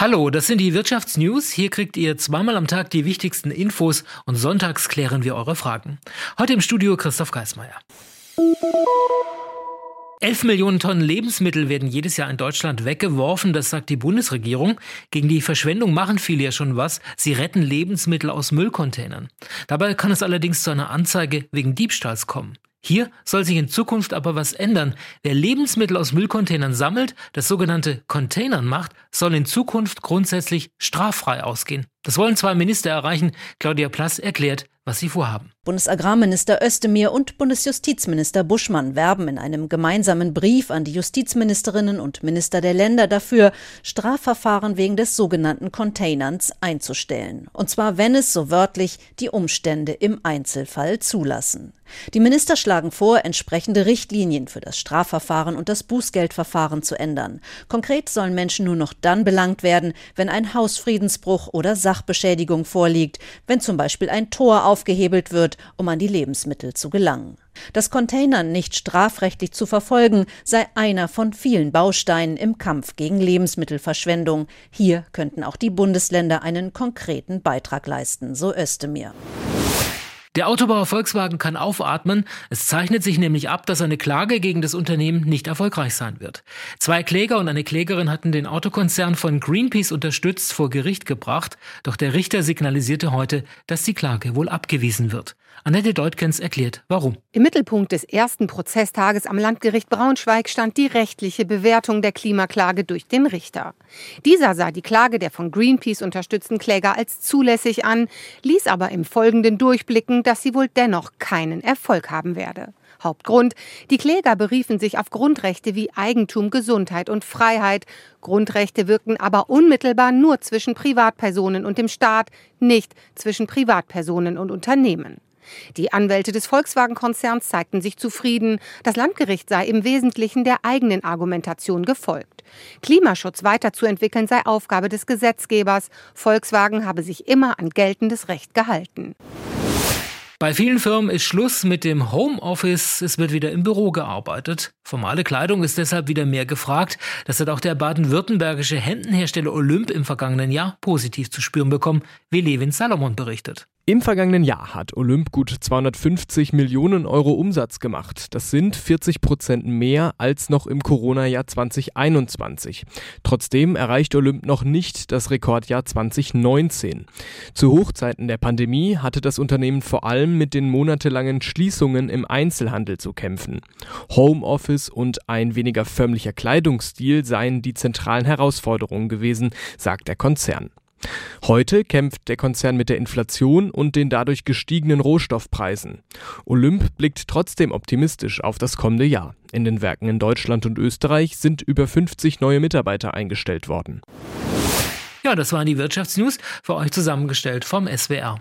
Hallo, das sind die Wirtschaftsnews. Hier kriegt ihr zweimal am Tag die wichtigsten Infos und sonntags klären wir eure Fragen. Heute im Studio Christoph Geismeier. 11 Millionen Tonnen Lebensmittel werden jedes Jahr in Deutschland weggeworfen, das sagt die Bundesregierung. Gegen die Verschwendung machen viele ja schon was. Sie retten Lebensmittel aus Müllcontainern. Dabei kann es allerdings zu einer Anzeige wegen Diebstahls kommen. Hier soll sich in Zukunft aber was ändern. Wer Lebensmittel aus Müllcontainern sammelt, das sogenannte Containern macht, soll in Zukunft grundsätzlich straffrei ausgehen. Das wollen zwei Minister erreichen. Claudia Plass erklärt, was sie vorhaben. Bundesagrarminister Özdemir und Bundesjustizminister Buschmann werben in einem gemeinsamen Brief an die Justizministerinnen und Minister der Länder dafür, Strafverfahren wegen des sogenannten Containerns einzustellen. Und zwar, wenn es so wörtlich die Umstände im Einzelfall zulassen. Die Minister schlagen vor, entsprechende Richtlinien für das Strafverfahren und das Bußgeldverfahren zu ändern. Konkret sollen Menschen nur noch dann belangt werden, wenn ein Hausfriedensbruch oder Sachbeschädigung vorliegt, wenn zum Beispiel ein Tor aufgehebelt wird, um an die Lebensmittel zu gelangen. Das Containern nicht strafrechtlich zu verfolgen, sei einer von vielen Bausteinen im Kampf gegen Lebensmittelverschwendung. Hier könnten auch die Bundesländer einen konkreten Beitrag leisten, so Özdemir. Der Autobauer Volkswagen kann aufatmen. Es zeichnet sich nämlich ab, dass eine Klage gegen das Unternehmen nicht erfolgreich sein wird. Zwei Kläger und eine Klägerin hatten den Autokonzern von Greenpeace unterstützt vor Gericht gebracht, doch der Richter signalisierte heute, dass die Klage wohl abgewiesen wird. Annette Deutkens erklärt, warum. Im Mittelpunkt des ersten Prozesstages am Landgericht Braunschweig stand die rechtliche Bewertung der Klimaklage durch den Richter. Dieser sah die Klage der von Greenpeace unterstützten Kläger als zulässig an, ließ aber im Folgenden durchblicken, dass sie wohl dennoch keinen Erfolg haben werde. Hauptgrund, die Kläger beriefen sich auf Grundrechte wie Eigentum, Gesundheit und Freiheit. Grundrechte wirkten aber unmittelbar nur zwischen Privatpersonen und dem Staat, nicht zwischen Privatpersonen und Unternehmen. Die Anwälte des Volkswagen-Konzerns zeigten sich zufrieden. Das Landgericht sei im Wesentlichen der eigenen Argumentation gefolgt. Klimaschutz weiterzuentwickeln sei Aufgabe des Gesetzgebers. Volkswagen habe sich immer an geltendes Recht gehalten. Bei vielen Firmen ist Schluss mit dem Homeoffice, es wird wieder im Büro gearbeitet. Formale Kleidung ist deshalb wieder mehr gefragt. Das hat auch der baden-württembergische Hemdenhersteller Olymp im vergangenen Jahr positiv zu spüren bekommen, wie Levin Salomon berichtet. Im vergangenen Jahr hat Olymp gut 250 Millionen Euro Umsatz gemacht. Das sind 40 Prozent mehr als noch im Corona-Jahr 2021. Trotzdem erreicht Olymp noch nicht das Rekordjahr 2019. Zu Hochzeiten der Pandemie hatte das Unternehmen vor allem mit den monatelangen Schließungen im Einzelhandel zu kämpfen. Homeoffice und ein weniger förmlicher Kleidungsstil seien die zentralen Herausforderungen gewesen, sagt der Konzern. Heute kämpft der Konzern mit der Inflation und den dadurch gestiegenen Rohstoffpreisen. Olymp blickt trotzdem optimistisch auf das kommende Jahr. In den Werken in Deutschland und Österreich sind über 50 neue Mitarbeiter eingestellt worden. Ja, das waren die Wirtschaftsnews für euch zusammengestellt vom SWR.